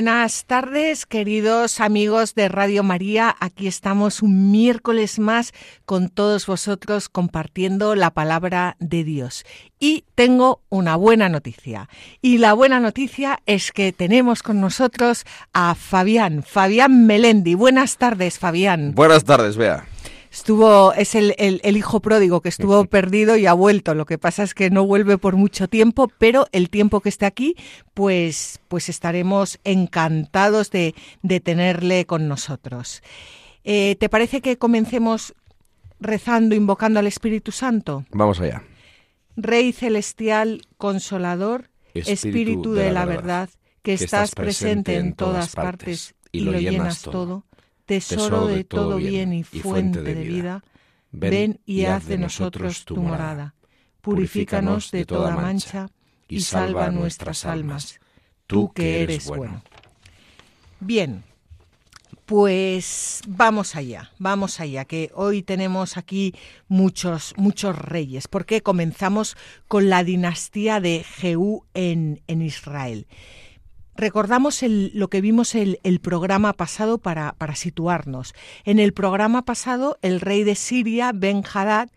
Buenas tardes, queridos amigos de Radio María. Aquí estamos un miércoles más con todos vosotros compartiendo la palabra de Dios. Y tengo una buena noticia. Y la buena noticia es que tenemos con nosotros a Fabián, Fabián Melendi. Buenas tardes, Fabián. Buenas tardes, Bea estuvo, es el, el, hijo pródigo que estuvo perdido y ha vuelto. Lo que pasa es que no vuelve por mucho tiempo, pero el tiempo que esté aquí, pues, pues estaremos encantados de, de tenerle con nosotros. Eh, ¿Te parece que comencemos rezando, invocando al Espíritu Santo? Vamos allá. Rey celestial, consolador, Espíritu, de, la verdad, que, estás presente en todas partes y lo llenas todo tesoro de todo bien y fuente de vida, ven y haz de nosotros tu morada. Purifícanos de toda mancha y salva nuestras almas, tú que eres bueno. Bien, pues vamos allá, vamos allá, que hoy tenemos aquí muchos, muchos reyes, porque comenzamos con la dinastía de Jehú en, en Israel. Recordamos lo que vimos el, el programa pasado para, para, situarnos. En el programa pasado, el rey de Siria, Ben Hadad,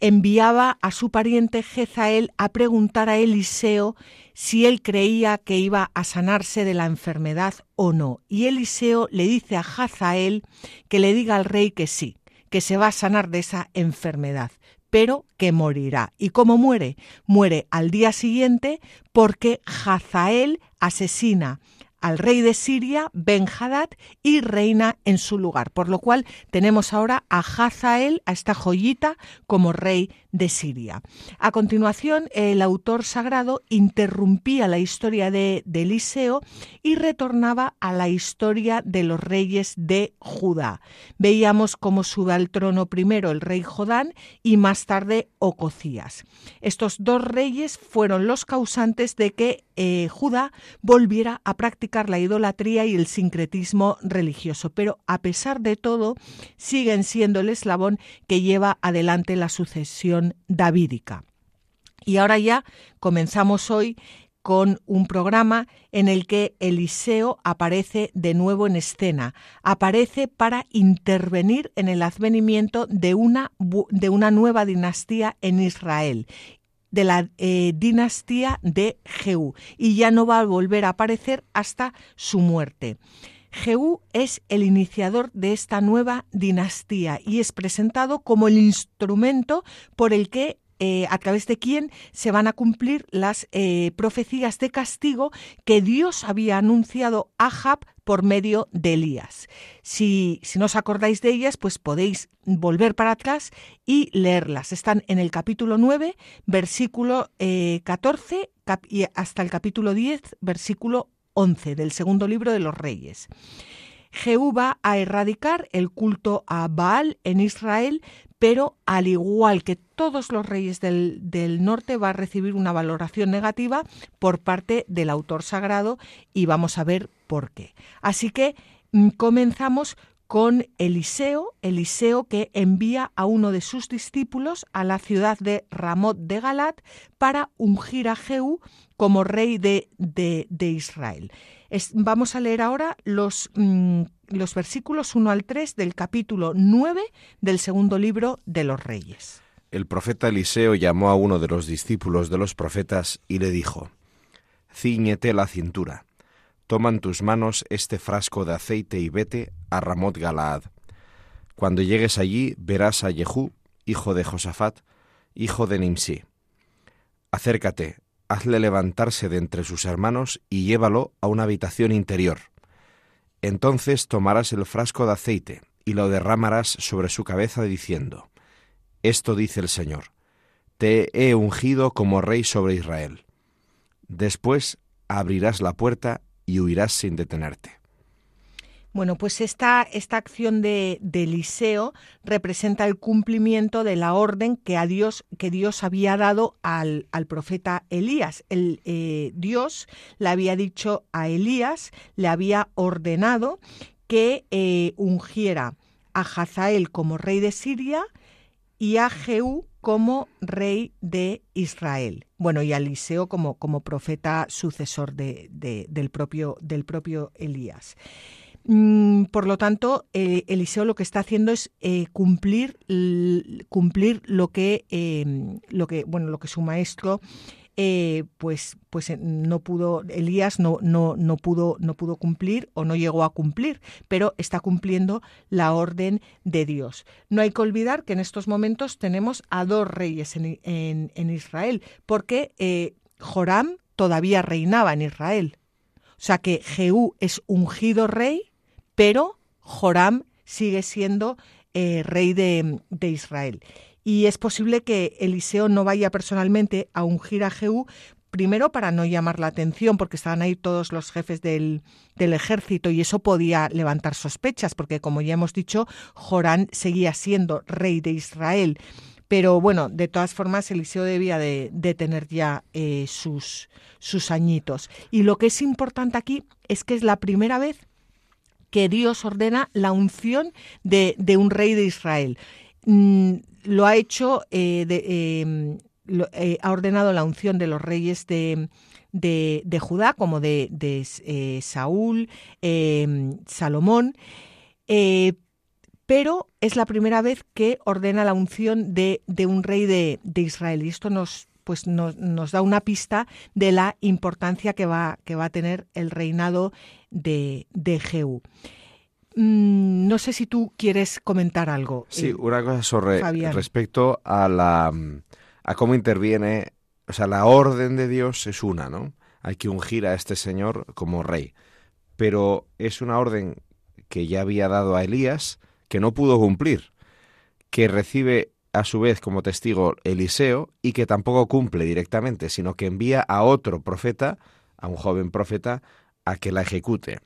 enviaba a su pariente Jezael a preguntar a Eliseo si él creía que iba a sanarse de la enfermedad o no. Y Eliseo le dice a Hazael que le diga al rey que sí, que se va a sanar de esa enfermedad pero que morirá. ¿Y cómo muere? Muere al día siguiente porque Hazael asesina al rey de Siria, Ben-Hadad, y reina en su lugar. Por lo cual tenemos ahora a Hazael, a esta joyita, como rey de Siria. A continuación, el autor sagrado interrumpía la historia de, Eliseo y retornaba a la historia de los reyes de Judá. Veíamos cómo sube al trono primero el rey Jodán y más tarde Ococías. Estos dos reyes fueron los causantes de que eh, Judá volviera a practicar la idolatría y el sincretismo religioso, pero a pesar de todo siguen siendo el eslabón que lleva adelante la sucesión davídica. Y ahora ya comenzamos hoy con un programa en el que Eliseo aparece de nuevo en escena, aparece para intervenir en el advenimiento de una, de una nueva dinastía en Israel de la eh, dinastía de Jehú y ya no va a volver a aparecer hasta su muerte. Jehú es el iniciador de esta nueva dinastía y es presentado como el instrumento por el que eh, a través de quien se van a cumplir las eh, profecías de castigo que Dios había anunciado a Jab por medio de Elías. Si, si no os acordáis de ellas, pues podéis volver para atrás y leerlas. Están en el capítulo 9, versículo 14 eh, y hasta el capítulo 10, versículo 11 del segundo libro de los Reyes. Jehú va a erradicar el culto a Baal en Israel, pero al igual que todos los reyes del, del, norte va a recibir una valoración negativa por parte del autor sagrado y vamos a ver por qué. Así que mm, comenzamos con Eliseo, Eliseo que envía a uno de sus discípulos a la ciudad de Ramot de Galat para ungir a Jehú como rey de, de, Israel. vamos a leer ahora los, mm, los versículos 1 al 3 del capítulo 9 del segundo libro de los Reyes. El profeta Eliseo llamó a uno de los discípulos de los profetas y le dijo, Cíñete la cintura toma en tus manos este frasco de aceite y vete a Ramot Galaad. Cuando llegues allí verás a Jehú, hijo de Josafat, hijo de Nimsi. Acércate, hazle levantarse de entre sus hermanos y llévalo a una habitación interior. Entonces tomarás el frasco de aceite y lo derramarás sobre su cabeza diciendo, Esto dice el Señor, te he ungido como rey sobre Israel. Después abrirás la puerta y huirás sin detenerte. Bueno, pues esta, esta acción de, Eliseo representa el cumplimiento de la orden que, a Dios, que Dios había dado al, profeta Elías. El, eh, Dios le había dicho a Elías, le había ordenado que eh, ungiera a Hazael como rey de Siria y a Jehú como rey de Israel. Bueno, y a Eliseo como, como profeta sucesor de, del, propio, del propio Elías. Mm, por lo tanto, eh, Eliseo lo que está haciendo es eh, cumplir, cumplir lo que, em, lo que, bueno, lo que su maestro eh, pues, pues no pudo, Elías no, no, no, pudo, no pudo cumplir o no llegó a cumplir, pero está cumpliendo la orden de Dios. No hay que olvidar que en estos momentos tenemos a dos reyes en, en Israel, porque Joram todavía reinaba en Israel. O sea que Jehú es ungido rey pero Joram sigue siendo eh, rey de, Israel. Y es posible que Eliseo no vaya personalmente a ungir a Jehú, primero para no llamar la atención, porque estaban ahí todos los jefes del, ejército y eso podía levantar sospechas, porque como ya hemos dicho, Joram seguía siendo rey de Israel. Pero bueno, de todas formas, Eliseo debía de, tener ya eh, sus, sus añitos. Y lo que es importante aquí es que es la primera vez que Dios ordena la unción de, un rey de Israel. Mm, lo ha hecho, eh, em, eh, ha ordenado la unción de los reyes de, Judá, como de, eh, Saúl, em, Salomón, pero es la primera vez que ordena la unción de, un rey de, Israel. Y esto nos, pues nos, nos, da una pista de la importancia que va, que va a tener el reinado de, de Jehú. Mm, no sé si tú quieres comentar algo. Sí, eh, una cosa sobre respecto a la a cómo interviene, o sea, la orden de Dios es una, ¿no? Hay que ungir a este señor como rey, pero es una orden que ya había dado a Elías que no pudo cumplir, que recibe a su vez como testigo Eliseo y que tampoco cumple directamente, sino que envía a otro profeta, a un joven profeta, a que la ejecute.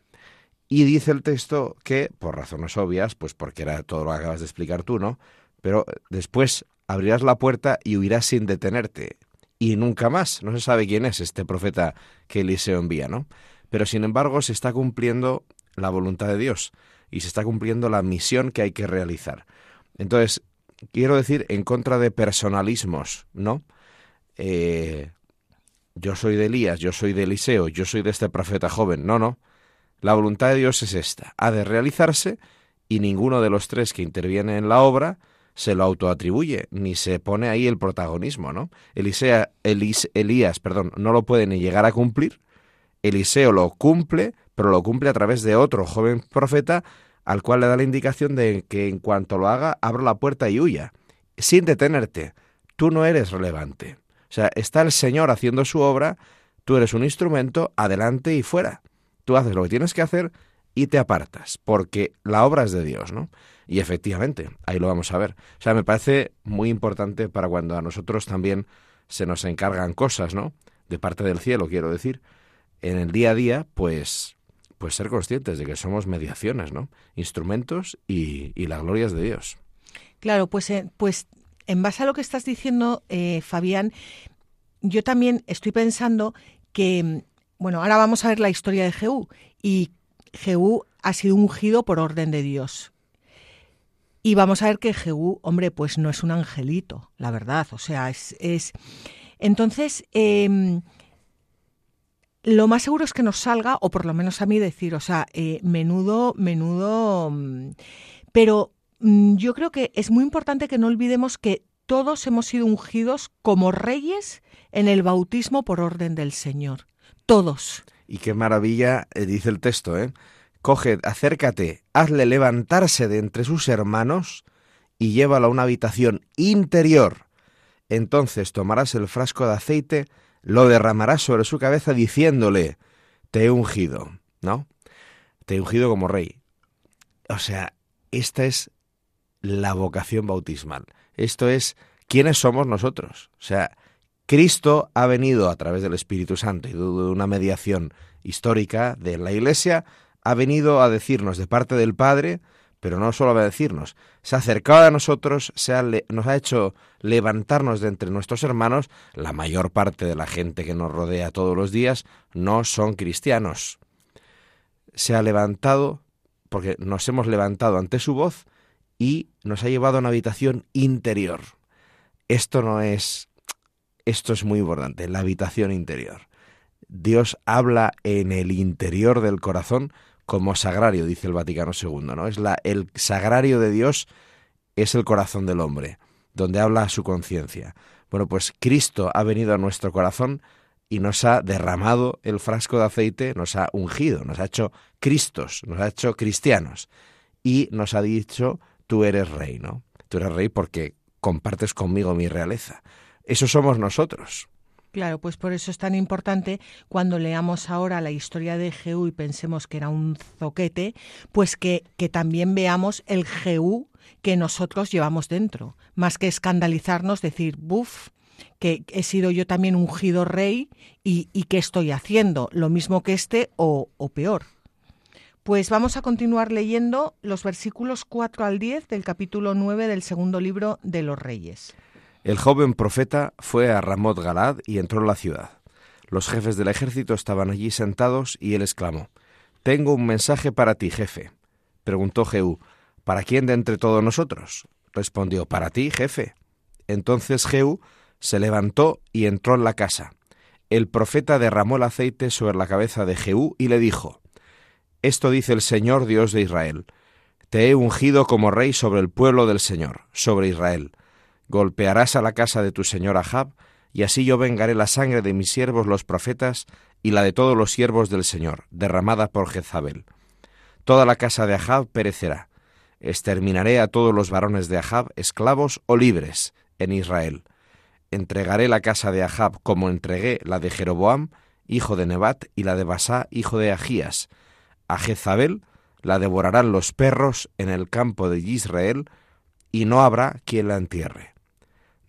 Y dice el texto que, por razones obvias, pues porque era todo lo que acabas de explicar tú, ¿no? Pero después abrirás la puerta y huirás sin detenerte. Y nunca más. No se sabe quién es este profeta que Eliseo envía, ¿no? Pero sin embargo se está cumpliendo la voluntad de Dios y se está cumpliendo la misión que hay que realizar. Entonces, quiero decir, en contra de personalismos, ¿no? Eh, yo soy de Elías, yo soy de Eliseo, yo soy de este profeta joven. No, no. La voluntad de Dios es esta. Ha de realizarse y ninguno de los tres que interviene en la obra se lo autoatribuye, ni se pone ahí el protagonismo, ¿no? Elisea, Elías, perdón, no lo puede ni llegar a cumplir. Eliseo lo cumple, pero lo cumple a través de otro joven profeta al cual le da la indicación de que en cuanto lo haga, abra la puerta y huya, sin detenerte. Tú no eres relevante. O sea, está el Señor haciendo su obra, tú eres un instrumento, adelante y fuera. Tú haces lo que tienes que hacer y te apartas, porque la obra es de Dios, ¿no? Y efectivamente, ahí lo vamos a ver. O sea, me parece muy importante para cuando a nosotros también se nos encargan cosas, ¿no? De parte del cielo, quiero decir. En el día a día, pues, pues ser conscientes de que somos mediaciones, ¿no? Instrumentos y, y la gloria es de Dios. Claro, pues, eh, pues en base a lo que estás diciendo, eh, Fabián, yo también estoy pensando que, bueno, ahora vamos a ver la historia de Jehú y Jehú ha sido ungido por orden de Dios. Y vamos a ver que Jehú, hombre, pues no es un angelito, la verdad. O sea, es. es... Entonces, em, lo más seguro es que nos salga, o por lo menos a mí decir, o sea, eh, menudo, menudo. Mm, pero Mm, yo creo que es muy importante que no olvidemos que todos hemos sido ungidos como reyes en el bautismo por orden del Señor. Todos. Y qué maravilla, eh, dice el texto, ¿eh? Coge, acércate, hazle levantarse de entre sus hermanos y llévalo a una habitación interior. Entonces tomarás el frasco de aceite, lo derramarás sobre su cabeza diciéndole, te he ungido, ¿no? Te he ungido como rey. O sea, esta es la vocación bautismal. Esto es quiénes somos nosotros. O sea, Cristo ha venido a través del Espíritu Santo y de una mediación histórica de la Iglesia ha venido a decirnos de parte del Padre, pero no solo a decirnos, se ha acercado a nosotros, se nos ha hecho levantarnos de entre nuestros hermanos, la mayor parte de la gente que nos rodea todos los días no son cristianos. Se ha levantado porque nos hemos levantado ante su voz y nos ha llevado a una habitación interior. Esto no es esto es muy importante, la habitación interior. Dios habla en el interior del corazón como sagrario, dice el Vaticano II, ¿no? Es la, el sagrario de Dios es el corazón del hombre, donde habla su conciencia. Bueno, pues Cristo ha venido a nuestro corazón y nos ha derramado el frasco de aceite, nos ha ungido, nos ha hecho Cristos, nos ha hecho cristianos y nos ha dicho, tú eres rey, ¿no? Tú eres rey porque compartes conmigo mi realeza. Eso somos nosotros. Claro, pues por eso es tan importante cuando leamos ahora la historia de Jehú y pensemos que era un zoquete, pues que, que también veamos el Jehú que nosotros llevamos dentro, más que escandalizarnos, decir, buf, que he sido yo también ungido rey y, y qué estoy haciendo, lo mismo que este o, o peor. Pues vamos a continuar leyendo los versículos 4 al 10 del capítulo 9 del segundo libro de los Reyes. El joven profeta fue a Ramot Galad y entró en la ciudad. Los jefes del ejército estaban allí sentados y él exclamó, Tengo un mensaje para ti, jefe. Preguntó Jehú, ¿para quién de entre todos nosotros? Respondió, para ti, jefe. Entonces Jehú se levantó y entró en la casa. El profeta derramó el aceite sobre la cabeza de Jehú y le dijo, Esto dice el Señor Dios de Israel, Te he ungido como rey sobre el pueblo del Señor, sobre Israel golpearás a la casa de tu señor Ahab, y así yo vengaré la sangre de mis siervos los profetas y la de todos los siervos del Señor, derramada por Jezabel. Toda la casa de Ahab perecerá. Exterminaré a todos los varones de Ahab, esclavos o libres, en Israel. Entregaré la casa de Ahab como entregué la de Jeroboam, hijo de Nebat, y la de Basá, hijo de Agías. A Jezabel la devorarán los perros en el campo de Israel, y no habrá quien la entierre.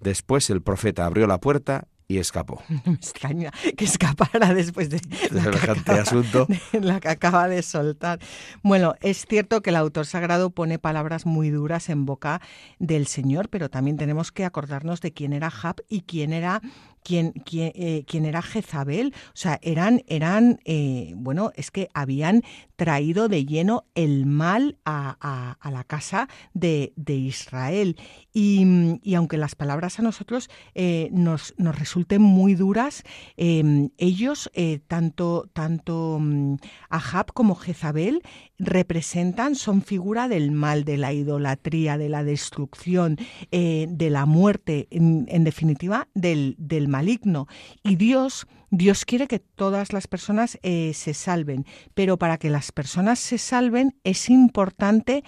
Después el profeta abrió la puerta y escapó. Me extraña que escapara después de la asunto. la que acaba de soltar. Bueno, es cierto que el autor sagrado pone palabras muy duras en boca del Señor, pero también tenemos que acordarnos de quién era Jab y quién era quién, quién, eh, era Jezabel. O sea, eran, eran eh, bueno, es que habían traído de lleno el mal a, la casa de, Israel. Y, y, aunque las palabras a nosotros eh, nos, nos, resulten muy duras, em, ellos, tanto, tanto mm, Ahab como Jezabel, representan, son figura del mal, de la idolatría, de la destrucción, de la muerte, en, definitiva, del, del maligno. Y Dios, Dios quiere que todas las personas eh, se salven, pero para que las personas se salven es importante,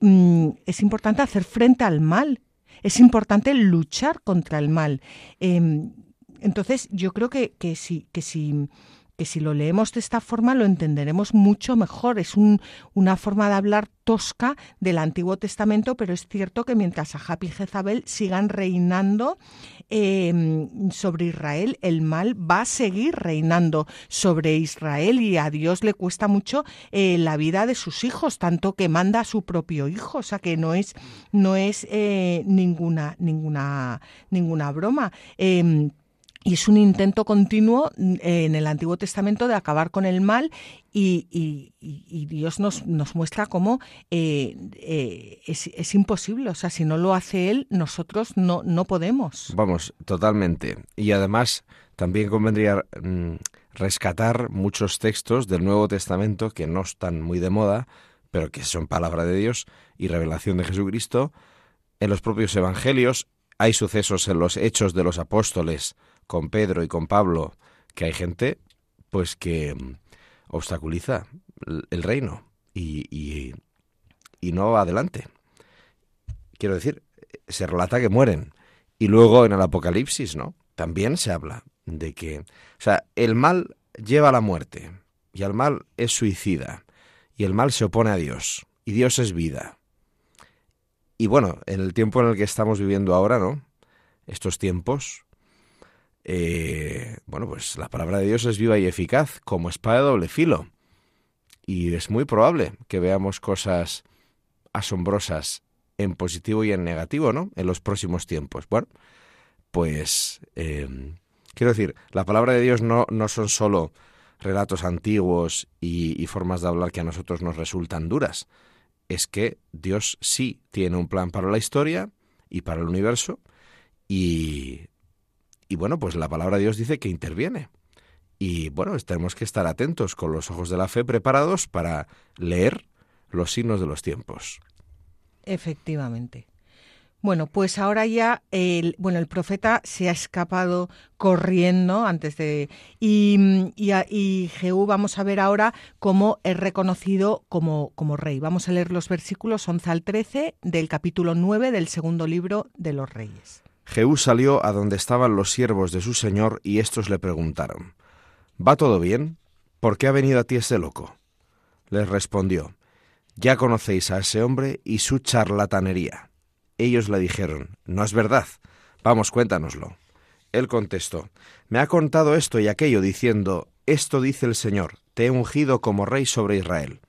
mm, es importante hacer frente al mal, es importante luchar contra el mal. Em, entonces, yo creo que, que si, que si que si lo leemos de esta forma lo entenderemos mucho mejor. Es una forma de hablar tosca del Antiguo Testamento, pero es cierto que mientras Ahab y Jezabel sigan reinando em, sobre Israel, el mal va a seguir reinando sobre Israel y a Dios le cuesta mucho eh, la vida de sus hijos, tanto que manda a su propio hijo, o sea que no es, no es eh, ninguna, ninguna, ninguna broma. Y es un intento continuo mm, en el Antiguo Testamento de acabar con el mal y, Dios nos, nos, muestra cómo eh, eh, es, imposible. O sea, si no lo hace Él, nosotros no, no podemos. Vamos, totalmente. Y además también convendría mm, rescatar muchos textos del Nuevo Testamento que no están muy de moda, pero que son palabra de Dios y revelación de Jesucristo. En los propios Evangelios hay sucesos en los hechos de los apóstoles con Pedro y con Pablo que hay gente pues que mm, obstaculiza el reino y, y, no va adelante. Quiero decir, se relata que mueren. Y luego en el Apocalipsis, ¿no? También se habla de que, o sea, el mal lleva a la muerte y el mal es suicida y el mal se opone a Dios y Dios es vida. Y bueno, en el tiempo en el que estamos viviendo ahora, ¿no? Estos tiempos, eh, bueno, pues la palabra de Dios es viva y eficaz, como espada de doble filo. y es muy probable que veamos cosas asombrosas en positivo y en negativo, ¿no? En los próximos tiempos. Bueno, pues em, quiero decir, la palabra de Dios no, no son solo relatos antiguos y, formas de hablar que a nosotros nos resultan duras. Es que Dios sí tiene un plan para la historia y para el universo y, y bueno, pues la palabra de Dios dice que interviene. Y bueno, tenemos que estar atentos con los ojos de la fe preparados para leer los signos de los tiempos. Efectivamente. Bueno, pues ahora ya el, bueno, el profeta se ha escapado corriendo antes de... Y, y, Jehú vamos a ver ahora cómo es reconocido como, como rey. Vamos a leer los versículos 11 al 13 del capítulo 9 del segundo libro de los reyes. Jehú salió a donde estaban los siervos de su señor y estos le preguntaron, ¿Va todo bien? ¿Por qué ha venido a ti ese loco? Les respondió, Ya conocéis a ese hombre y su charlatanería ellos le dijeron, No es verdad. Vamos, cuéntanoslo. Él contestó, Me ha contado esto y aquello, diciendo, Esto dice el Señor, te he ungido como rey sobre Israel.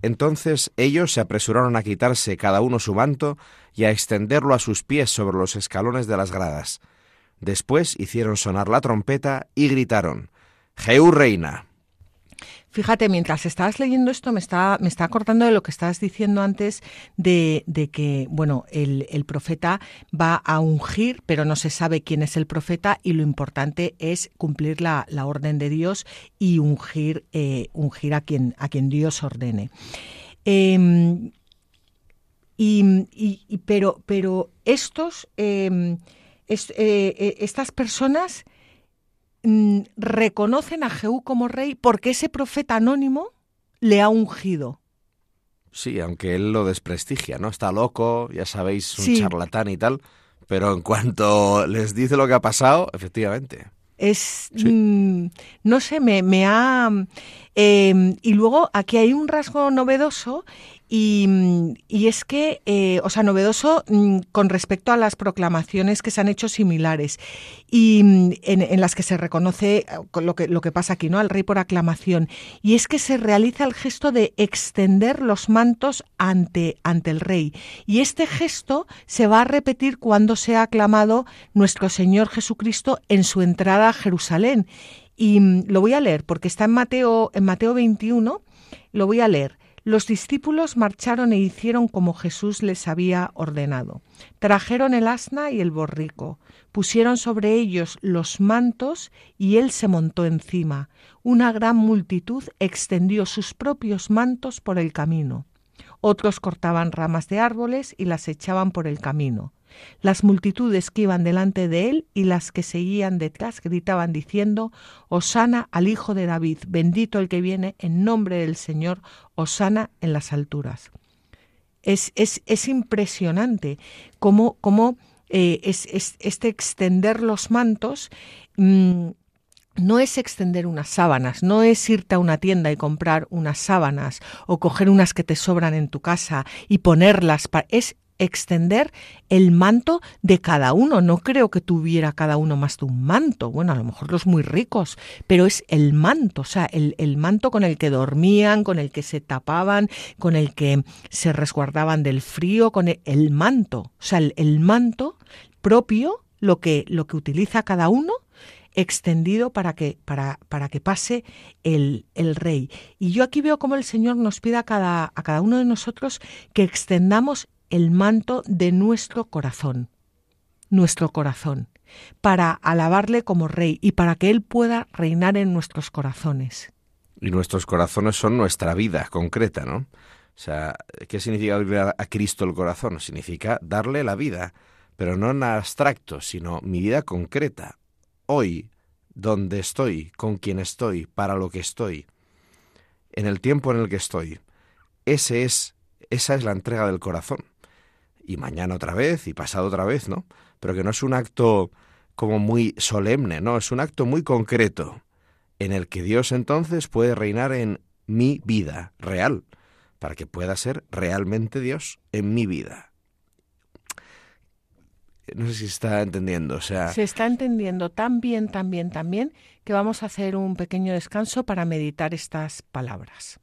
Entonces ellos se apresuraron a quitarse cada uno su manto y a extenderlo a sus pies sobre los escalones de las gradas. Después hicieron sonar la trompeta y gritaron, Jehú reina. Fíjate, mientras estabas leyendo esto, me está, me está acordando de lo que estabas diciendo antes de, que, bueno, el, profeta va a ungir, pero no se sabe quién es el profeta y lo importante es cumplir la, orden de Dios y ungir, eh, ungir a, quien, a quien Dios ordene. Em, y, pero, pero estos, em, eh, eh, estas personas Mm, reconocen a Jehú como rey porque ese profeta anónimo le ha ungido. Sí, aunque él lo desprestigia, ¿no? Está loco, ya sabéis, un charlatán y tal, pero en cuanto les dice lo que ha pasado, efectivamente. Es, mm, no sé, me, me ha... Em, y luego aquí hay un rasgo novedoso y, es que, eh, o sea, novedoso mm, con respecto a las proclamaciones que se han hecho similares y mm, en, las que se reconoce eh, lo que, lo que pasa aquí, ¿no? Al rey por aclamación. Y es que se realiza el gesto de extender los mantos ante, ante el rey. Y este gesto se va a repetir cuando sea aclamado nuestro Señor Jesucristo en su entrada a Jerusalén. Y mm, lo voy a leer porque está en Mateo, en Mateo 21, lo voy a leer. Los discípulos marcharon e hicieron como Jesús les había ordenado. Trajeron el asna y el borrico, pusieron sobre ellos los mantos y él se montó encima. Una gran multitud extendió sus propios mantos por el camino. Otros cortaban ramas de árboles y las echaban por el camino. Las multitudes que iban delante de él y las que seguían detrás gritaban diciendo, Osana al Hijo de David, bendito el que viene en nombre del Señor, Osana en las alturas. Es, es, es impresionante cómo, cómo eh, es, este extender los mantos mm, no es extender unas sábanas, no es irte a una tienda y comprar unas sábanas o coger unas que te sobran en tu casa y ponerlas, es extender el manto de cada uno. No creo que tuviera cada uno más de un manto. Bueno, a lo mejor los muy ricos, pero es el manto, o sea, el, manto con el que dormían, con el que se tapaban, con el que se resguardaban del frío, con el, manto, o sea, el, manto propio, lo que, lo que utiliza cada uno extendido para que, para, para que pase el, el, rey. Y yo aquí veo cómo el Señor nos pide a cada, a cada uno de nosotros que extendamos el manto de nuestro corazón, nuestro corazón, para alabarle como rey y para que Él pueda reinar en nuestros corazones. Y nuestros corazones son nuestra vida concreta, ¿no? O sea, ¿qué significa abrir a Cristo el corazón? Significa darle la vida, pero no en abstracto, sino mi vida concreta. Hoy, donde estoy, con quien estoy, para lo que estoy, en el tiempo en el que estoy. Ese es, esa es la entrega del corazón y mañana otra vez y pasado otra vez, ¿no? Pero que no es un acto como muy solemne, ¿no? Es un acto muy concreto en el que Dios entonces puede reinar en mi vida real, para que pueda ser realmente Dios en mi vida. No sé si está entendiendo, o sea... Se está entendiendo tan bien, tan bien, tan bien, que vamos a hacer un pequeño descanso para meditar estas palabras.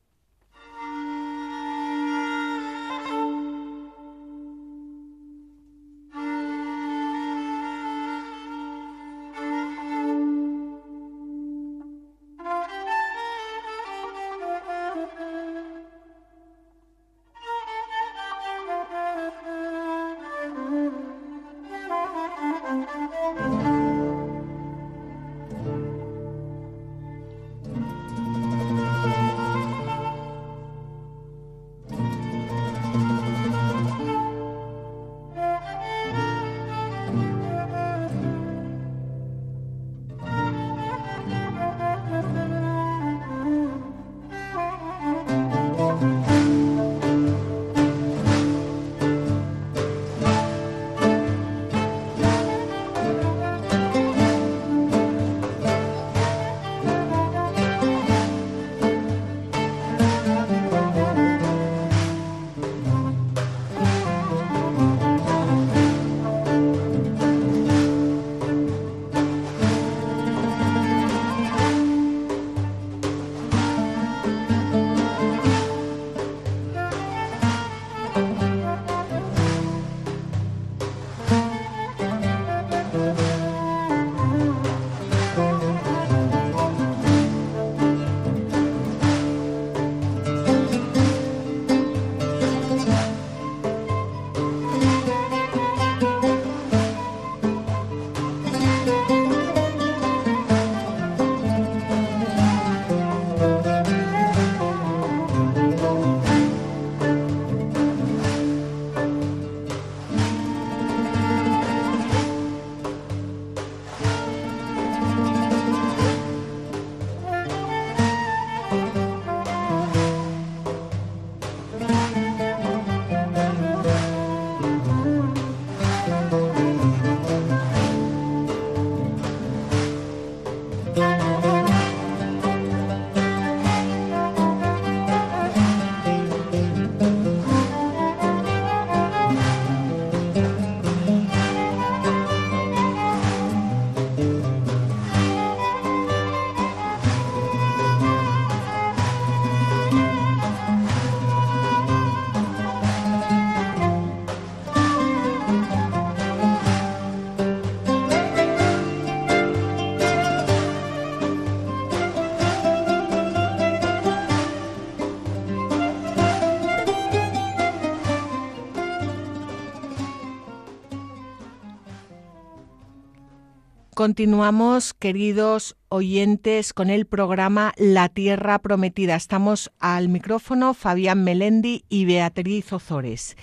Continuamos, queridos oyentes, con el programa La Tierra Prometida. Estamos al micrófono Fabián Melendi y Beatriz Ozores.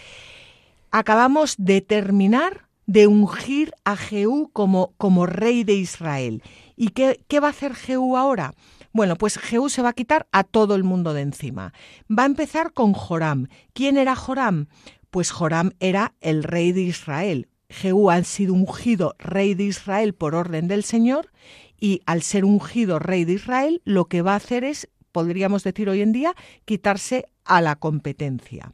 Acabamos de terminar de ungir a Jehú como, como rey de Israel. ¿Y qué, qué va a hacer Jehú ahora? Bueno, pues Jehú se va a quitar a todo el mundo de encima. Va a empezar con Joram. ¿Quién era Joram? Pues Joram era el rey de Israel, Jehú ha sido ungido rey de Israel por orden del Señor y al ser ungido rey de Israel lo que va a hacer es, podríamos decir hoy en día, quitarse a la competencia.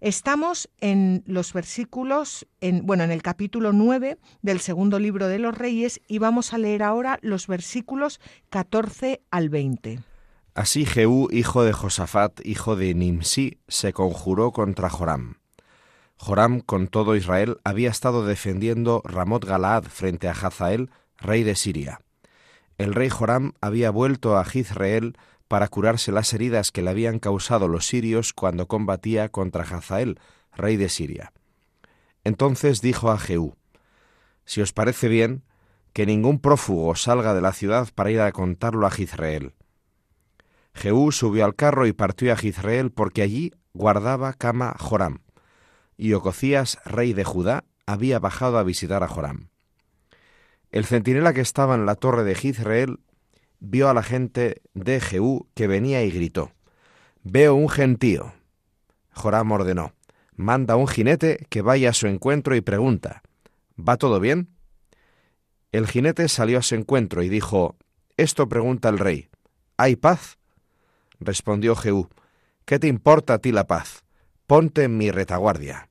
Estamos en los versículos, en, bueno, en el capítulo 9 del segundo libro de los Reyes y vamos a leer ahora los versículos 14 al 20. Así Jehú, hijo de Josafat, hijo de Nimsi, se conjuró contra Joram Joram con todo Israel había estado defendiendo Ramot Galaad frente a Hazael, rey de Siria. El rey Joram había vuelto a Jizreel para curarse las heridas que le habían causado los sirios cuando combatía contra Hazael, rey de Siria. Entonces dijo a Jehú, Si os parece bien, que ningún prófugo salga de la ciudad para ir a contarlo a Jizreel. Jehú subió al carro y partió a Jizreel porque allí guardaba cama Joram y Ococías, rey de Judá, había bajado a visitar a Joram. El centinela que estaba en la torre de Jizreel vio a la gente de Jehú que venía y gritó, Veo un gentío. Joram ordenó, manda un jinete que vaya a su encuentro y pregunta, ¿Va todo bien? El jinete salió a su encuentro y dijo, Esto pregunta el rey, ¿hay paz? Respondió Jehú, ¿qué te importa a ti la paz? Ponte en mi retaguardia.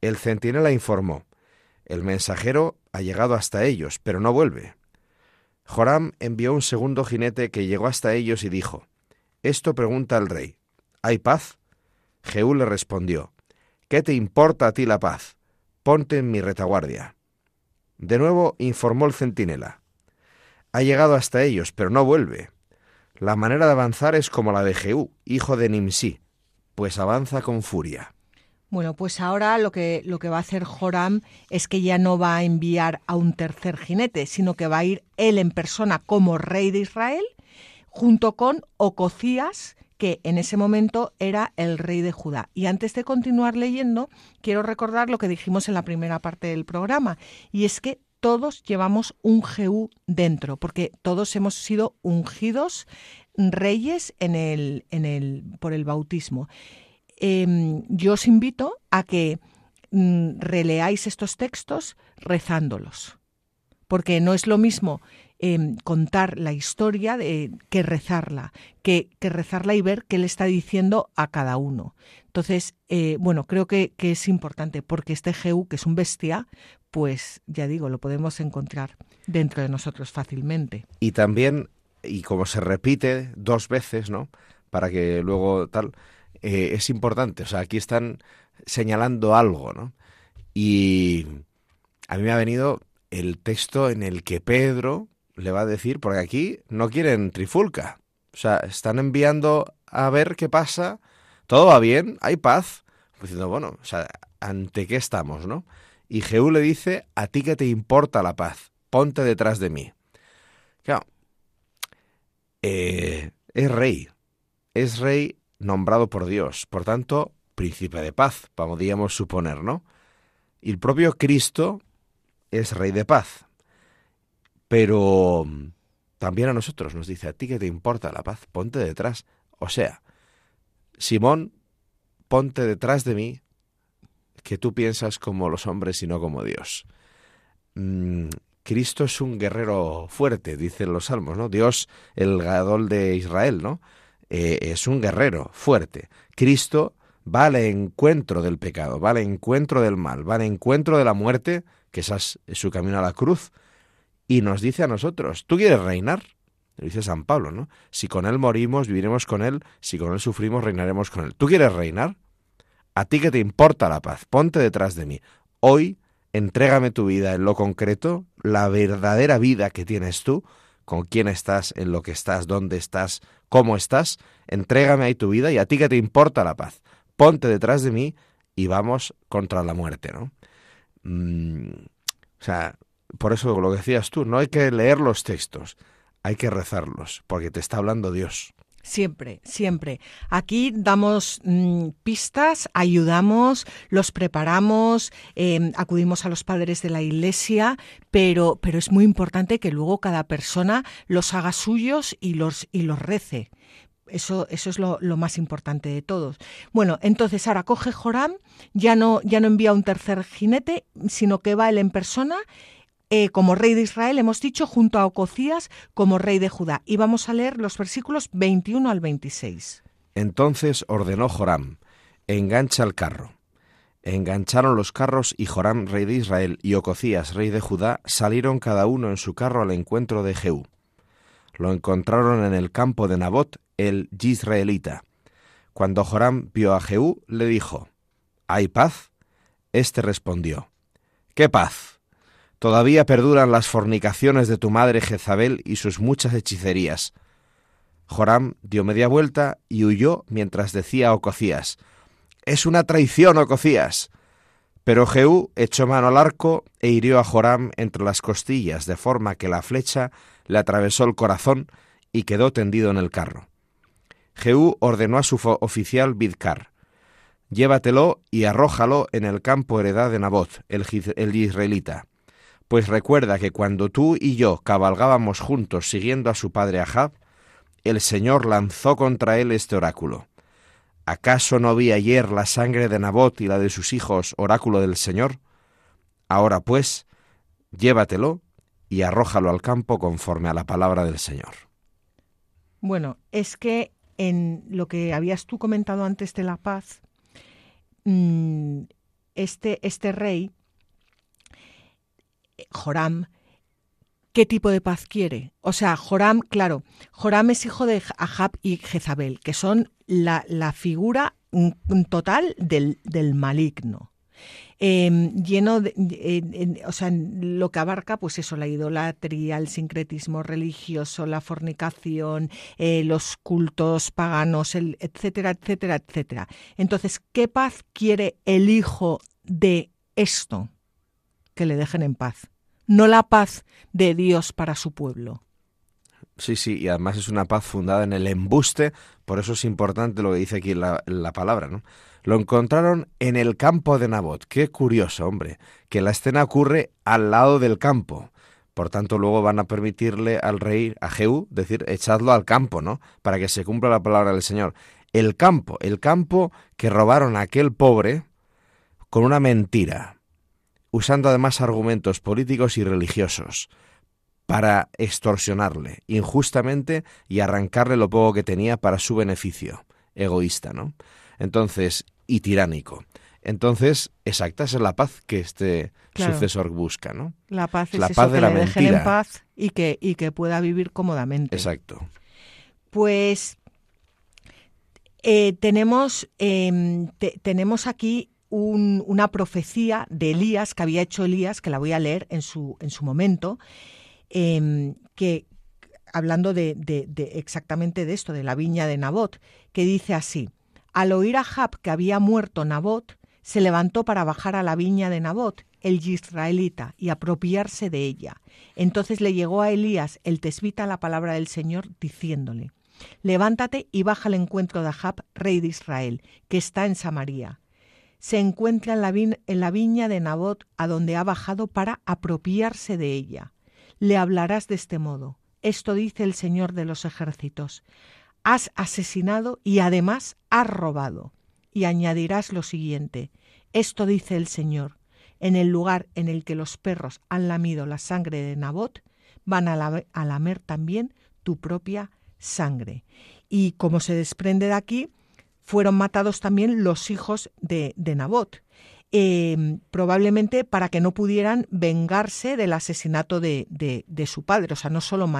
El centinela informó, el mensajero ha llegado hasta ellos, pero no vuelve. Joram envió un segundo jinete que llegó hasta ellos y dijo, Esto pregunta el rey, ¿hay paz? Jehú le respondió, ¿qué te importa a ti la paz? Ponte en mi retaguardia. De nuevo informó el centinela, ha llegado hasta ellos, pero no vuelve. La manera de avanzar es como la de Jehú, hijo de Nimsi, pues avanza con furia. Bueno, pues ahora lo que, lo que va a hacer Joram es que ya no va a enviar a un tercer jinete, sino que va a ir él en persona como rey de Israel, junto con Ococías, que en ese momento era el rey de Judá. Y antes de continuar leyendo, quiero recordar lo que dijimos en la primera parte del programa, y es que todos llevamos un Jehú dentro, porque todos hemos sido ungidos reyes en el, en el, por el bautismo. Em, yo os invito a que mm, releáis estos textos rezándolos, porque no es lo mismo em, contar la historia de, que rezarla, que, que, rezarla y ver qué le está diciendo a cada uno. Entonces, eh, bueno, creo que, que, es importante, porque este Jehú, que es un bestia, pues ya digo, lo podemos encontrar dentro de nosotros fácilmente. Y también y como se repite dos veces, ¿no? Para que luego tal, eh, es importante. O sea, aquí están señalando algo, ¿no? Y a mí me ha venido el texto en el que Pedro le va a decir, porque aquí no quieren trifulca. O sea, están enviando a ver qué pasa, todo va bien, hay paz. Diciendo, bueno, o sea, ¿ante qué estamos, no? Y Jehú le dice, a ti que te importa la paz, ponte detrás de mí. Claro, eh, es rey, es rey nombrado por Dios, por tanto, príncipe de paz, podríamos suponer, ¿no? Y el propio Cristo es rey de paz, pero también a nosotros nos dice, a ti que te importa la paz, ponte detrás. O sea, Simón, ponte detrás de mí, que tú piensas como los hombres y no como Dios. Cristo es un guerrero fuerte, dicen los salmos, ¿no? Dios, el gadol de Israel, ¿no? Eh, es un guerrero fuerte. Cristo va al encuentro del pecado, va al encuentro del mal, va al encuentro de la muerte, que es su camino a la cruz, y nos dice a nosotros, ¿tú quieres reinar? Lo dice San Pablo, ¿no? Si con Él morimos, viviremos con Él, si con Él sufrimos, reinaremos con Él. ¿Tú quieres reinar? A ti que te importa la paz, ponte detrás de mí. Hoy entrégame tu vida en lo concreto, la verdadera vida que tienes tú, con quién estás, en lo que estás, dónde estás, cómo estás, entrégame ahí tu vida y a ti que te importa la paz. Ponte detrás de mí y vamos contra la muerte, ¿no? Mm, o sea, por eso lo decías tú, no hay que leer los textos, hay que rezarlos, porque te está hablando Dios. Siempre, siempre. Aquí damos mm, pistas, ayudamos, los preparamos, em, acudimos a los padres de la iglesia, pero, pero es muy importante que luego cada persona los haga suyos y los, y los rece. Eso, eso es lo, lo, más importante de todos. Bueno, entonces ahora coge Joram, ya no, ya no envía un tercer jinete, sino que va él en persona eh, como rey de Israel, hemos dicho, junto a Ococías como rey de Judá. Y vamos a leer los versículos 21 al 26. Entonces ordenó Joram, engancha el carro. Engancharon los carros y Joram, rey de Israel, y Ococías, rey de Judá, salieron cada uno en su carro al encuentro de Jehú. Lo encontraron en el campo de Nabot, el Yisraelita. Cuando Joram vio a Jehú, le dijo, ¿Hay paz? Este respondió, ¿Qué paz? Todavía perduran las fornicaciones de tu madre Jezabel y sus muchas hechicerías. Joram dio media vuelta y huyó mientras decía a Ococías, Es una traición, Ococías. Pero Jehú echó mano al arco e hirió a Joram entre las costillas, de forma que la flecha le atravesó el corazón y quedó tendido en el carro. Jehú ordenó a su oficial Bidkar, Llévatelo y arrójalo en el campo heredad de Nabot, el, el israelita pues recuerda que cuando tú y yo cabalgábamos juntos siguiendo a su padre Ahab, el Señor lanzó contra él este oráculo. ¿Acaso no vi ayer la sangre de Nabot y la de sus hijos, oráculo del Señor? Ahora pues, llévatelo y arrójalo al campo conforme a la palabra del Señor. Bueno, es que en lo que habías tú comentado antes de la paz, mm, este, este rey Joram, ¿qué tipo de paz quiere? O sea, Joram, claro, Joram es hijo de Ahab y Jezabel, que son la, figura total del, maligno. Em, lleno de, o sea, lo que abarca, pues eso, la idolatría, el sincretismo religioso, la fornicación, eh, los cultos paganos, etcétera, etcétera, etcétera. Entonces, ¿qué paz quiere el hijo de esto? Que le dejen en paz, no la paz de Dios para su pueblo. Sí, sí, y además es una paz fundada en el embuste, por eso es importante lo que dice aquí la, la palabra, ¿no? Lo encontraron en el campo de Nabot. Qué curioso, hombre, que la escena ocurre al lado del campo. Por tanto, luego van a permitirle al rey, a Jehú, decir, echadlo al campo, ¿no? Para que se cumpla la palabra del Señor. El campo, el campo que robaron a aquel pobre con una mentira, usando además argumentos políticos y religiosos para extorsionarle injustamente y arrancarle lo poco que tenía para su beneficio, egoísta, ¿no? Entonces, y tiránico. Entonces, exacta, esa es la paz que este sucesor busca, ¿no? La paz es la paz de la le dejen en paz y que, y que pueda vivir cómodamente. Exacto. Pues eh, tenemos, em, tenemos aquí una profecía de Elías que había hecho Elías, que la voy a leer en su, en su momento, em, que hablando de, exactamente de esto, de la viña de Nabot, que dice así, al oír a Jab que había muerto Nabot, se levantó para bajar a la viña de Nabot, el israelita, y apropiarse de ella. Entonces le llegó a Elías el tesbita la palabra del Señor, diciéndole, Levántate y baja al encuentro de Ahab, rey de Israel, que está en Samaria se encuentra en la, viña de Nabot, a donde ha bajado para apropiarse de ella. Le hablarás de este modo. Esto dice el Señor de los ejércitos. Has asesinado y además has robado. Y añadirás lo siguiente. Esto dice el Señor. En el lugar en el que los perros han lamido la sangre de Nabot, van a, a lamer también tu propia sangre. Y como se desprende de aquí, fueron matados también los hijos de, Nabot. Em, probablemente para que no pudieran vengarse del asesinato de, su padre. O sea, no solo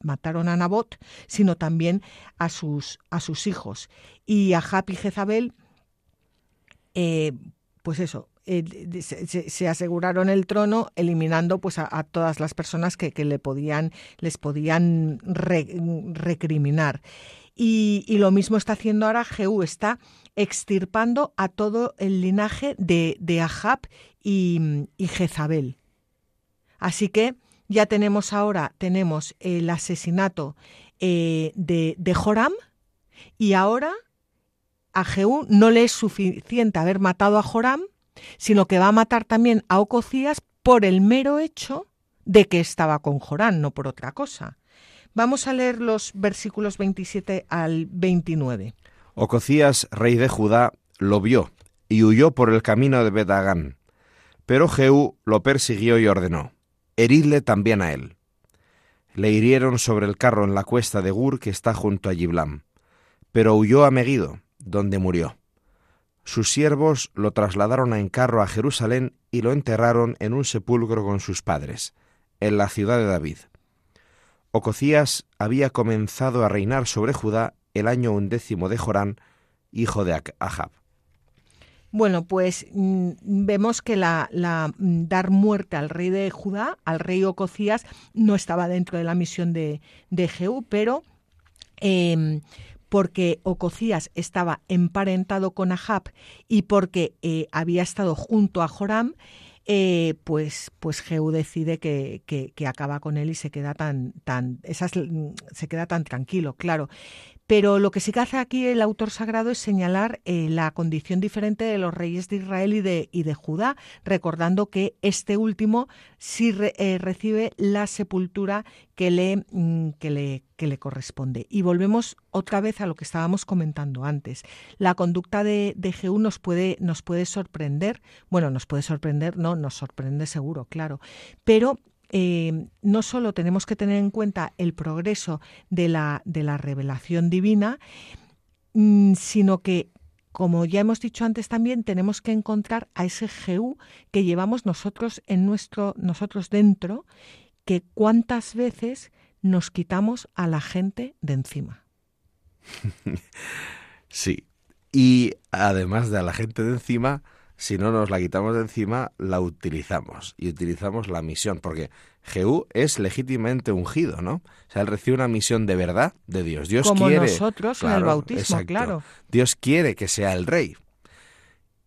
mataron a Nabot, sino también a sus, a sus hijos. Y a Jap y Jezabel, eh, pues eso, eh, se, aseguraron el trono eliminando pues a, todas las personas que, le podían, les podían recriminar. Y, lo mismo está haciendo ahora Jehú, está extirpando a todo el linaje de, de Ahab y, Jezabel. Así que ya tenemos ahora, tenemos el asesinato eh, de, de Joram y ahora a Jehú no le es suficiente haber matado a Joram, sino que va a matar también a Ococías por el mero hecho de que estaba con Joram, no por otra cosa. Vamos a leer los versículos 27 al 29. Ococías, rey de Judá, lo vio y huyó por el camino de Bedagán. Pero Jehú lo persiguió y ordenó, heridle también a él. Le hirieron sobre el carro en la cuesta de Gur que está junto a Yiblam, pero huyó a Megido, donde murió. Sus siervos lo trasladaron en carro a Jerusalén y lo enterraron en un sepulcro con sus padres, en la ciudad de David. Ococías había comenzado a reinar sobre Judá el año undécimo de Jorán, hijo de Ahab. Bueno, pues mm, vemos que la, mm, dar muerte al rey de Judá, al rey Ococías, no estaba dentro de la misión de, de Jehú, pero em, porque Ococías estaba emparentado con Ahab y porque eh, había estado junto a Joram, eh, pues, pues Jehú decide que, que, acaba con él y se queda tan, tan, esas, se queda tan tranquilo, claro. Pero lo que sí que hace aquí el autor sagrado es señalar eh, la condición diferente de los reyes de Israel y de, Judá, recordando que este último sí eh, recibe la sepultura que le, mm, que, le, que le corresponde. Y volvemos otra vez a lo que estábamos comentando antes. La conducta de, de nos puede, nos puede sorprender, bueno, nos puede sorprender, no, nos sorprende seguro, claro, pero eh, no solo tenemos que tener en cuenta el progreso de la, de la revelación divina, mm, sino que, como ya hemos dicho antes también, tenemos que encontrar a ese Jehú que llevamos nosotros en nuestro, nosotros dentro, que cuántas veces nos quitamos a la gente de encima. Sí. Y además de a la gente de encima, si no nos la quitamos de encima, la utilizamos y utilizamos la misión, porque Jehú es legítimamente ungido, ¿no? O sea, él recibe una misión de verdad de Dios. Dios Como quiere, nosotros en el bautismo, claro. Dios quiere que sea el rey.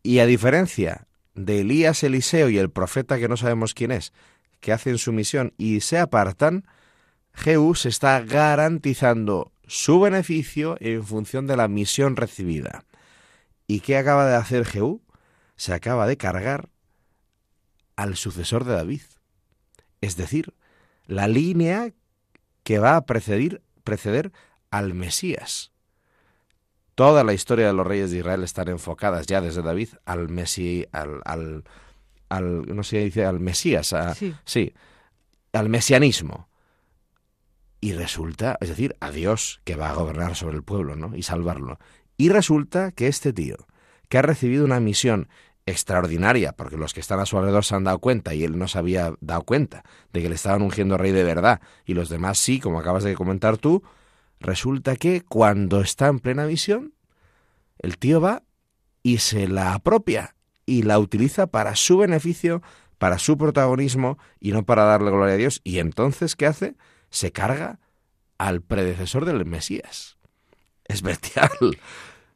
Y a diferencia de Elías, Eliseo y el profeta que no sabemos quién es, que hacen su misión y se apartan, Jehú se está garantizando su beneficio en función de la misión recibida. ¿Y qué acaba de hacer Jehú? Se acaba de cargar al sucesor de David. Es decir, la línea que va a preceder, preceder al Mesías. Toda la historia de los reyes de Israel están enfocadas ya desde David al Mesí, al, al, al no sé dice al Mesías, sí. sí, al mesianismo. Y resulta, es decir, a Dios que va a gobernar sobre el pueblo, ¿no? Y salvarlo. Y resulta que este tío, que ha recibido una misión extraordinaria, porque los que están a su alrededor se han dado cuenta y él no se había dado cuenta de que le estaban ungiendo rey de verdad y los demás sí, como acabas de comentar tú, resulta que cuando está en plena visión, el tío va y se la apropia y la utiliza para su beneficio, para su protagonismo y no para darle gloria a Dios. Y entonces, ¿qué hace? Se carga al predecesor del Mesías. Es bestial.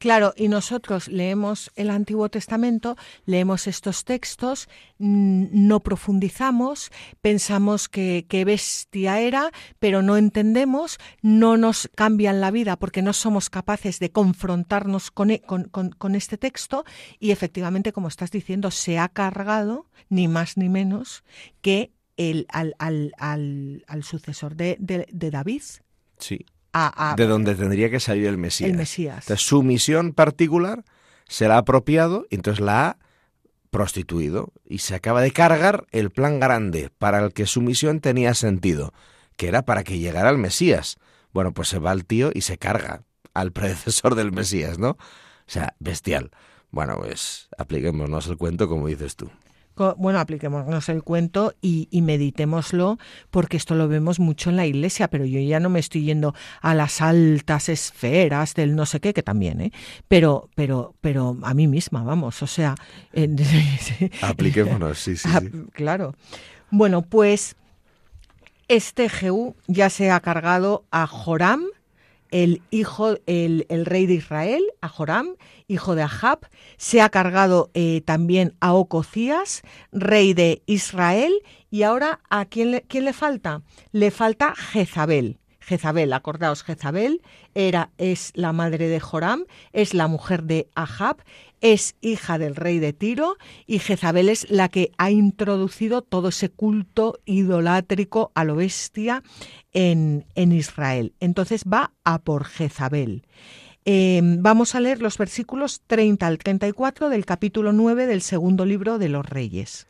Claro, y nosotros leemos el Antiguo Testamento, leemos estos textos, no profundizamos, pensamos que, bestia era, pero no entendemos, no nos cambian la vida porque no somos capaces de confrontarnos con, e, con, este texto y efectivamente, como estás diciendo, se ha cargado, ni más ni menos, que el, al, al, al, sucesor de, de David. Sí, de donde tendría que salir el Mesías. El Mesías. Entonces, su misión particular se la ha apropiado y entonces la ha prostituido y se acaba de cargar el plan grande para el que su misión tenía sentido, que era para que llegara el Mesías. Bueno, pues se va el tío y se carga al predecesor del Mesías, ¿no? O sea, bestial. Bueno, pues apliquémonos el cuento como dices tú bueno, apliquémonos el cuento y, meditémoslo, porque esto lo vemos mucho en la iglesia, pero yo ya no me estoy yendo a las altas esferas del no sé qué, que también, ¿eh? Pero, pero, pero a mí misma, vamos, o sea. Apliquémonos, sí, sí, sí. Claro. Bueno, pues este Jehú ya se ha cargado a Joram, el hijo, el, rey de Israel, a Joram, hijo de Ahab, se ha cargado eh, también a Ococías, rey de Israel, y ahora ¿a quién quién le falta? Le falta Jezabel. Jezabel, acordaos, Jezabel era, es la madre de Joram, es la mujer de Ahab, es hija del rey de Tiro y Jezabel es la que ha introducido todo ese culto idolátrico a lo bestia en, en Israel. Entonces va a por Jezabel. Em, vamos a leer los versículos 30 al 34 del capítulo 9 del segundo libro de los Reyes.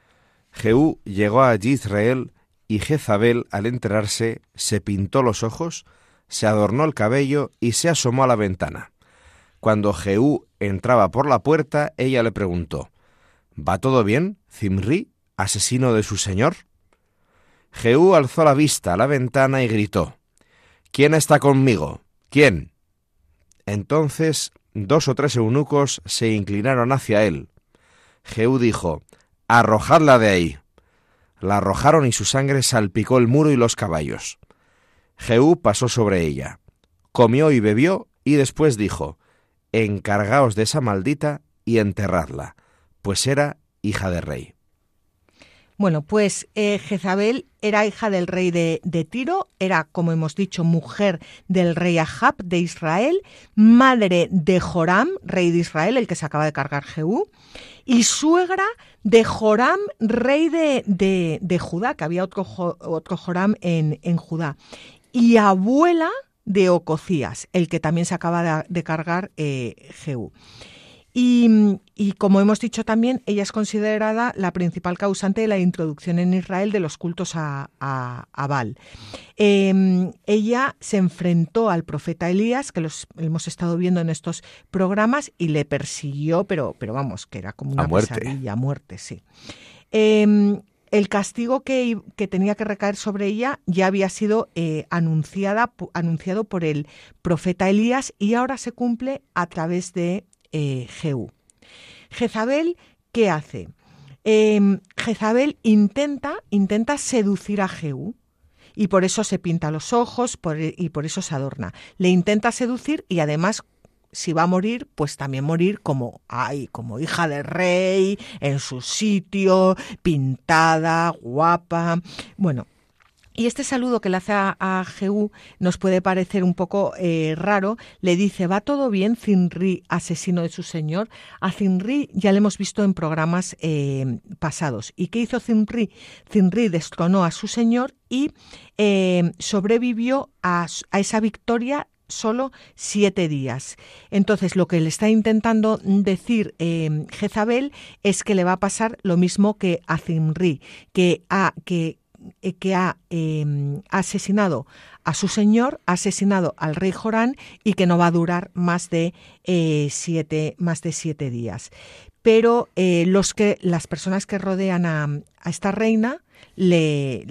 Jehú llegó allí Israel y Jezabel, al enterarse, se pintó los ojos, se adornó el cabello y se asomó a la ventana. Cuando Jehú entraba por la puerta, ella le preguntó, ¿Va todo bien, Zimri, asesino de su señor? Jehú alzó la vista a la ventana y gritó, ¿Quién está conmigo? ¿Quién? Entonces dos o tres eunucos se inclinaron hacia él. Jehú dijo, Arrojadla de ahí. La arrojaron y su sangre salpicó el muro y los caballos. Jehú pasó sobre ella, comió y bebió, y después dijo, encargaos de esa maldita y enterradla, pues era hija de rey. Bueno, pues eh, Jezabel era hija del rey de, Tiro, era, como hemos dicho, mujer del rey Ahab de Israel, madre de Joram, rey de Israel, el que se acaba de cargar Jehú, y suegra de Joram, rey de, Judá, que había otro, otro Joram en, en Judá, y abuela de Ococías, el que también se acaba de, cargar eh, Jehú. Y, como hemos dicho también, ella es considerada la principal causante de la introducción en Israel de los cultos a, a, Baal. Em, ella se enfrentó al profeta Elías, que los hemos estado viendo en estos programas, y le persiguió, pero, pero vamos, que era como una a muerte. pesadilla, muerte, sí. Em, el castigo que, tenía que recaer sobre ella ya había sido eh, anunciada, anunciado por el profeta Elías y ahora se cumple a través de eh. Jezabel, ¿qué hace? Em, Jezabel intenta, intenta seducir a Jehú y por eso se pinta los ojos y por eso se adorna. Le intenta seducir y además si va a morir, pues también morir como, ay, como hija de rey, en su sitio, pintada, guapa. Bueno, y este saludo que le hace a, Jehú nos puede parecer un poco eh, raro. Le dice, ¿va todo bien, Zinri, asesino de su señor? A Zinri ya le hemos visto en programas eh, pasados. ¿Y qué hizo Zinri? Zinri destronó a su señor y eh, sobrevivió a, a esa victoria solo siete días. Entonces, lo que le está intentando decir Jezabel es que le va a pasar lo mismo que a Zinri, que, a, que, eh, que ha em, asesinado a su señor, ha asesinado al rey Jorán y que no va a durar más de eh, siete, más de siete días. Pero eh, los que, las personas que rodean a, esta reina le,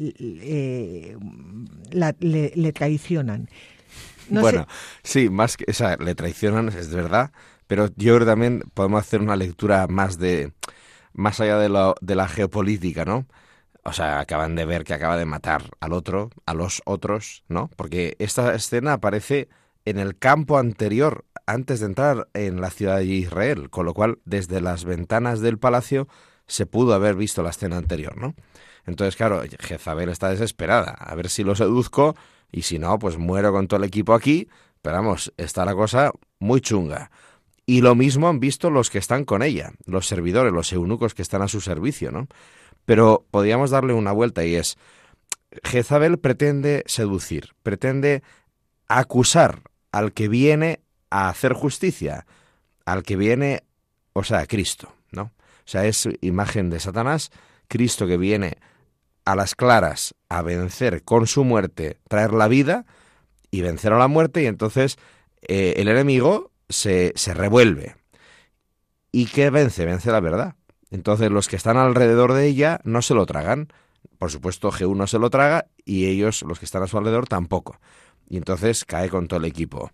le, traicionan. bueno, sí, más que, o le traicionan, es verdad, pero yo creo que también podemos hacer una lectura más de más allá de, lo, de la geopolítica, ¿no? O sea, acaban de ver que acaba de matar al otro, a los otros, ¿no? Porque esta escena aparece en el campo anterior, antes de entrar en la ciudad de Israel, con lo cual desde las ventanas del palacio se pudo haber visto la escena anterior, ¿no? Entonces, claro, Jezabel está desesperada, a ver si lo seduzco y si no, pues muero con todo el equipo aquí, pero vamos, está la cosa muy chunga. Y lo mismo han visto los que están con ella, los servidores, los eunucos que están a su servicio, ¿no? Pero podríamos darle una vuelta y es, Jezabel pretende seducir, pretende acusar al que viene a hacer justicia, al que viene, o sea, Cristo, ¿no? O sea, es imagen de Satanás, Cristo que viene a las claras a vencer con su muerte, traer la vida y vencer a la muerte y entonces eh, el enemigo se, se revuelve. ¿Y qué vence? Vence la verdad. Entonces los que están alrededor de ella no se lo tragan. Por supuesto, G1 no se lo traga y ellos, los que están a su alrededor, tampoco. Y entonces cae con todo el equipo.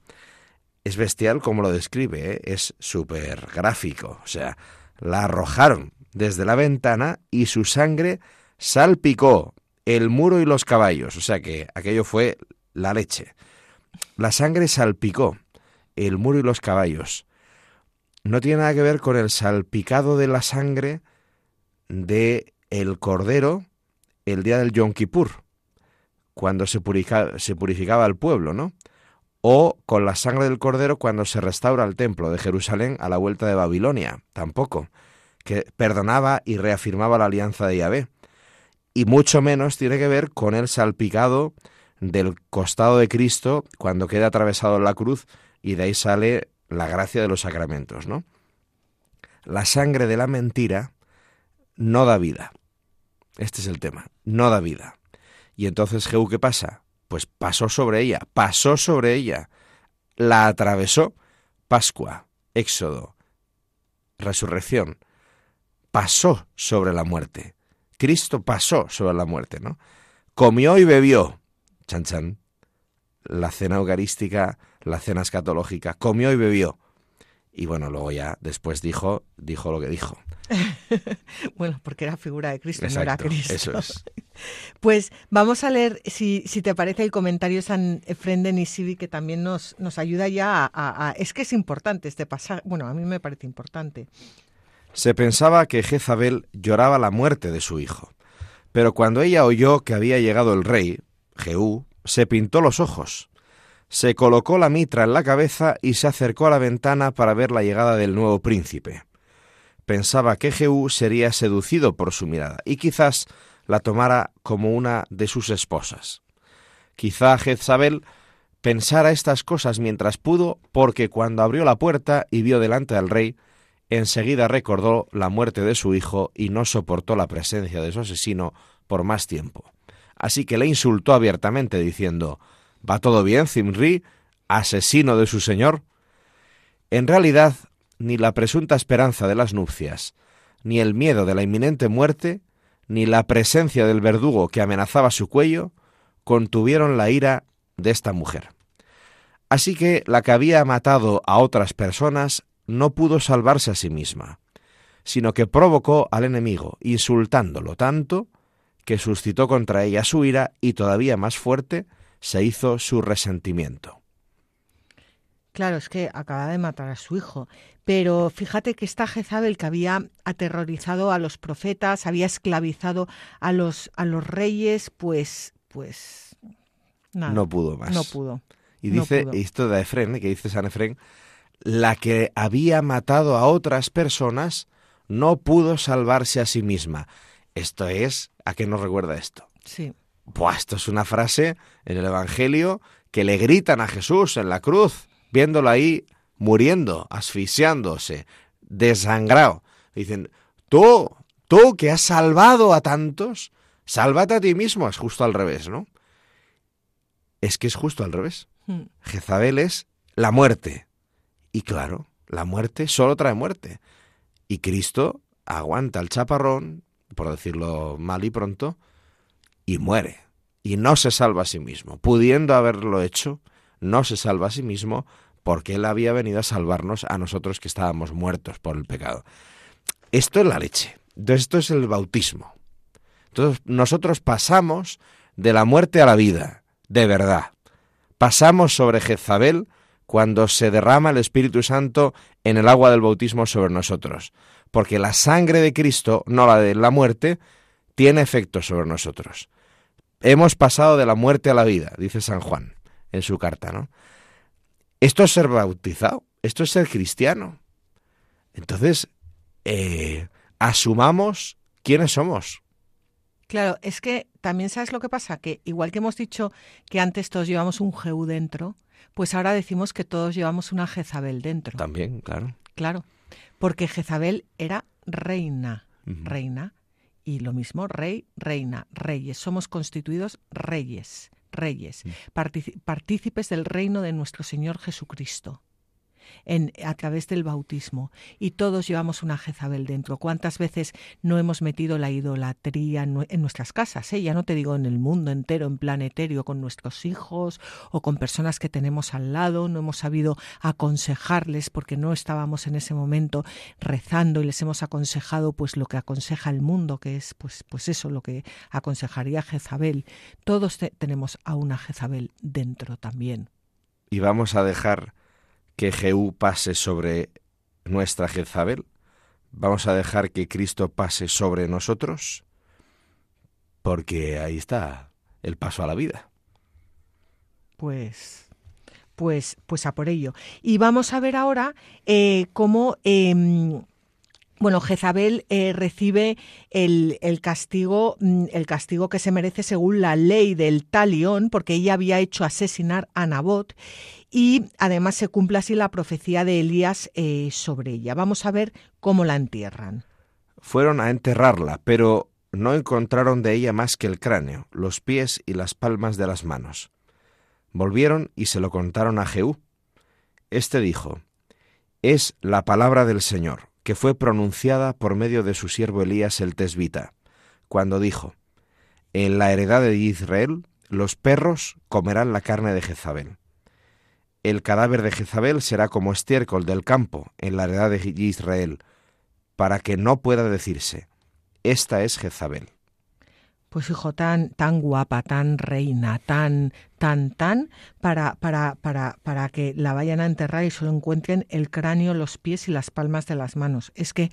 Es bestial como lo describe, ¿eh? es súper gráfico. O sea, la arrojaron desde la ventana y su sangre salpicó el muro y los caballos. O sea que aquello fue la leche. La sangre salpicó el muro y los caballos. No tiene nada que ver con el salpicado de la sangre de el cordero el día del Yom Kippur, cuando se, se purificaba el pueblo, ¿no? O con la sangre del cordero cuando se restaura el templo de Jerusalén a la vuelta de Babilonia, tampoco, que perdonaba y reafirmaba la alianza de Yahvé. Y mucho menos tiene que ver con el salpicado del costado de Cristo cuando queda atravesado en la cruz y de ahí sale la gracia de los sacramentos, ¿no? La sangre de la mentira no da vida. Este es el tema, no da vida. Y entonces Jehú, ¿qué pasa? Pues pasó sobre ella, pasó sobre ella, la atravesó. Pascua, Éxodo, resurrección, pasó sobre la muerte. Cristo pasó sobre la muerte, ¿no? Comió y bebió. Chan chan. La cena eucarística, la cena escatológica, comió y bebió. Y bueno, luego ya después dijo, dijo lo que dijo. bueno, porque era figura de Cristo, no era Cristo. Eso es. Pues vamos a leer, si, si te parece, el comentario de San Efrén de Nisibi, que también nos, nos ayuda ya a, Es que es importante este pasaje. Bueno, a mí me parece importante. Se pensaba que Jezabel lloraba la muerte de su hijo. Pero cuando ella oyó que había llegado el rey, Jehú, se pintó los ojos se colocó la mitra en la cabeza y se acercó a la ventana para ver la llegada del nuevo príncipe. Pensaba que Jehú sería seducido por su mirada y quizás la tomara como una de sus esposas. Quizá Jezabel pensara estas cosas mientras pudo, porque cuando abrió la puerta y vio delante al rey, enseguida recordó la muerte de su hijo y no soportó la presencia de su asesino por más tiempo. Así que le insultó abiertamente diciendo ¿Va todo bien, Zimri, asesino de su señor? En realidad, ni la presunta esperanza de las nupcias, ni el miedo de la inminente muerte, ni la presencia del verdugo que amenazaba su cuello, contuvieron la ira de esta mujer. Así que la que había matado a otras personas no pudo salvarse a sí misma, sino que provocó al enemigo, insultándolo tanto que suscitó contra ella su ira y todavía más fuerte se hizo su resentimiento. Claro, es que acaba de matar a su hijo. Pero fíjate que esta Jezabel que había aterrorizado a los profetas, había esclavizado a los, a los reyes, pues, pues, nada, No pudo más. No pudo. Y dice, esto de Efren, que dice San Efren, la que había matado a otras personas no pudo salvarse a sí misma. Esto es, ¿a qué nos recuerda esto? Sí. Pues esto es una frase en el Evangelio que le gritan a Jesús en la cruz, viéndolo ahí muriendo, asfixiándose, desangrado. Dicen, tú, tú que has salvado a tantos, sálvate a ti mismo. Es justo al revés, ¿no? Es que es justo al revés. Hmm. Jezabel es la muerte. Y claro, la muerte solo trae muerte. Y Cristo aguanta el chaparrón, por decirlo mal y pronto, y muere. Y no se salva a sí mismo. Pudiendo haberlo hecho, no se salva a sí mismo porque Él había venido a salvarnos a nosotros que estábamos muertos por el pecado. Esto es la leche. Esto es el bautismo. Entonces nosotros pasamos de la muerte a la vida, de verdad. Pasamos sobre Jezabel cuando se derrama el Espíritu Santo en el agua del bautismo sobre nosotros. Porque la sangre de Cristo, no la de la muerte, tiene efecto sobre nosotros. Hemos pasado de la muerte a la vida, dice San Juan en su carta, ¿no? Esto es ser bautizado, esto es ser cristiano. Entonces, eh, asumamos quiénes somos. Claro, es que también sabes lo que pasa, que igual que hemos dicho que antes todos llevamos un Jehú dentro, pues ahora decimos que todos llevamos una Jezabel dentro. También, claro. Claro, porque Jezabel era reina, reina, y lo mismo, rey, reina, reyes. Somos constituidos reyes, reyes, mm. partícipes del reino de nuestro Señor Jesucristo en, a través del bautismo. Y todos llevamos una Jezabel dentro. ¿Cuántas veces no hemos metido la idolatría en, nuestras casas? Eh? Ya no te digo en el mundo entero, en plan etéreo, con nuestros hijos o con personas que tenemos al lado. No hemos sabido aconsejarles porque no estábamos en ese momento rezando y les hemos aconsejado pues lo que aconseja el mundo, que es pues, pues eso, lo que aconsejaría Jezabel. Todos tenemos a una Jezabel dentro también. y vamos a dejar que Jehú pase sobre nuestra Jezabel? ¿Vamos a dejar que Cristo pase sobre nosotros? Porque ahí está el paso a la vida. Pues pues, pues a por ello. Y vamos a ver ahora eh, cómo em, bueno, Jezabel eh, recibe el, castigo, mm, el castigo que se merece según la ley del talión, porque ella había hecho asesinar a Nabot y además se cumple así la profecía de Elías eh, sobre ella. Vamos a ver cómo la entierran. Fueron a enterrarla, pero no encontraron de ella más que el cráneo, los pies y las palmas de las manos. Volvieron y se lo contaron a Jehú. Este dijo, Es la palabra del Señor que fue pronunciada por medio de su siervo Elías el tesbita, cuando dijo, En la heredad de Israel los perros comerán la carne de Jezabel. El cadáver de Jezabel será como estiércol del campo en la heredad de Israel, para que no pueda decirse, esta es Jezabel. Pues hijo, tan, tan guapa, tan reina, tan, tan, tan, para, para, para, para que la vayan a enterrar y solo encuentren el cráneo, los pies y las palmas de las manos. Es que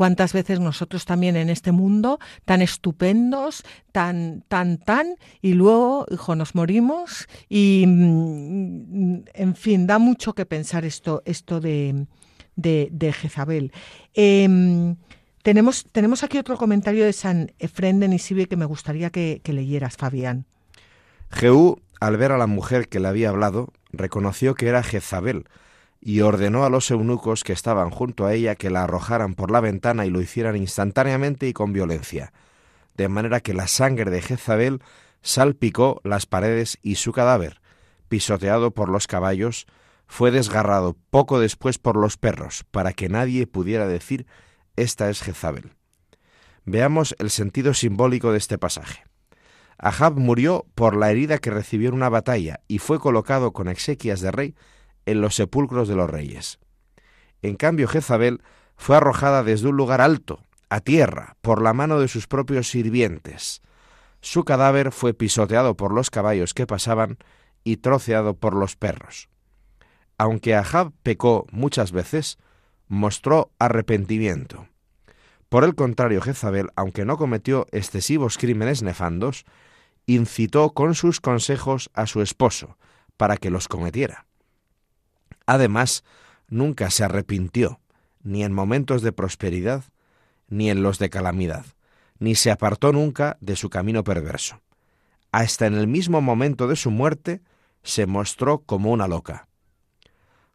cuántas veces nosotros también en este mundo tan estupendos, tan, tan, tan, y luego, hijo, nos morimos y, mm, en fin, da mucho que pensar esto, esto de, de, Jezabel. Em, tenemos, tenemos aquí otro comentario de San Efrén de Nisibe que me gustaría que, leyeras, Fabián. Jehú, al ver a la mujer que le había hablado, reconoció que era Jezabel y ordenó a los eunucos que estaban junto a ella que la arrojaran por la ventana y lo hicieran instantáneamente y con violencia, de manera que la sangre de Jezabel salpicó las paredes y su cadáver, pisoteado por los caballos, fue desgarrado poco después por los perros, para que nadie pudiera decir esta es Jezabel. Veamos el sentido simbólico de este pasaje. Ahab murió por la herida que recibió en una batalla y fue colocado con exequias de rey en los sepulcros de los reyes. En cambio, Jezabel fue arrojada desde un lugar alto, a tierra, por la mano de sus propios sirvientes. Su cadáver fue pisoteado por los caballos que pasaban y troceado por los perros. Aunque Ahab pecó muchas veces, mostró arrepentimiento. Por el contrario, Jezabel, aunque no cometió excesivos crímenes nefandos, incitó con sus consejos a su esposo para que los cometiera. Además, nunca se arrepintió, ni en momentos de prosperidad, ni en los de calamidad, ni se apartó nunca de su camino perverso. Hasta en el mismo momento de su muerte se mostró como una loca.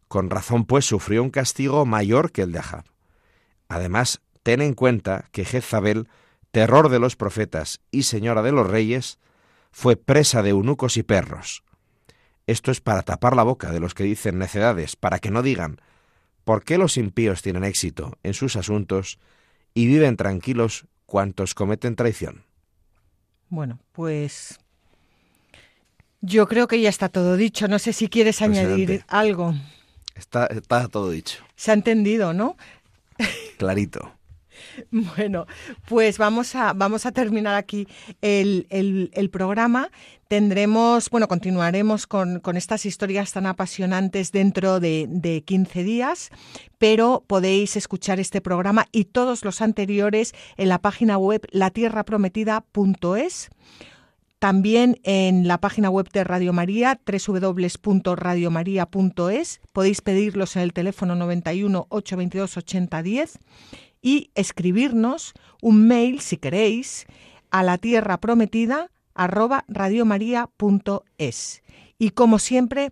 Con razón, pues, sufrió un castigo mayor que el de Ahab. Además, ten en cuenta que Jezabel, terror de los profetas y señora de los reyes, fue presa de eunucos y perros. Esto es para tapar la boca de los que dicen necedades, para que no digan, ¿por qué los impíos tienen éxito en sus asuntos y viven tranquilos cuantos cometen traición? Bueno, pues yo creo que ya está todo dicho. No sé si quieres añadir algo. Está, todo dicho. Se ha entendido, ¿no? Clarito. Bueno, pues vamos a, vamos a terminar aquí el, programa. Tendremos, bueno, continuaremos con, estas historias tan apasionantes dentro de, de 15 días, pero podéis escuchar este programa y todos los anteriores en la página web latierraprometida.es también en la página web de Radio María, www.radiomaria.es. Podéis pedirlos en el teléfono 91 822 8010 y escribirnos un mail, si queréis, a la tierra prometida Y como siempre,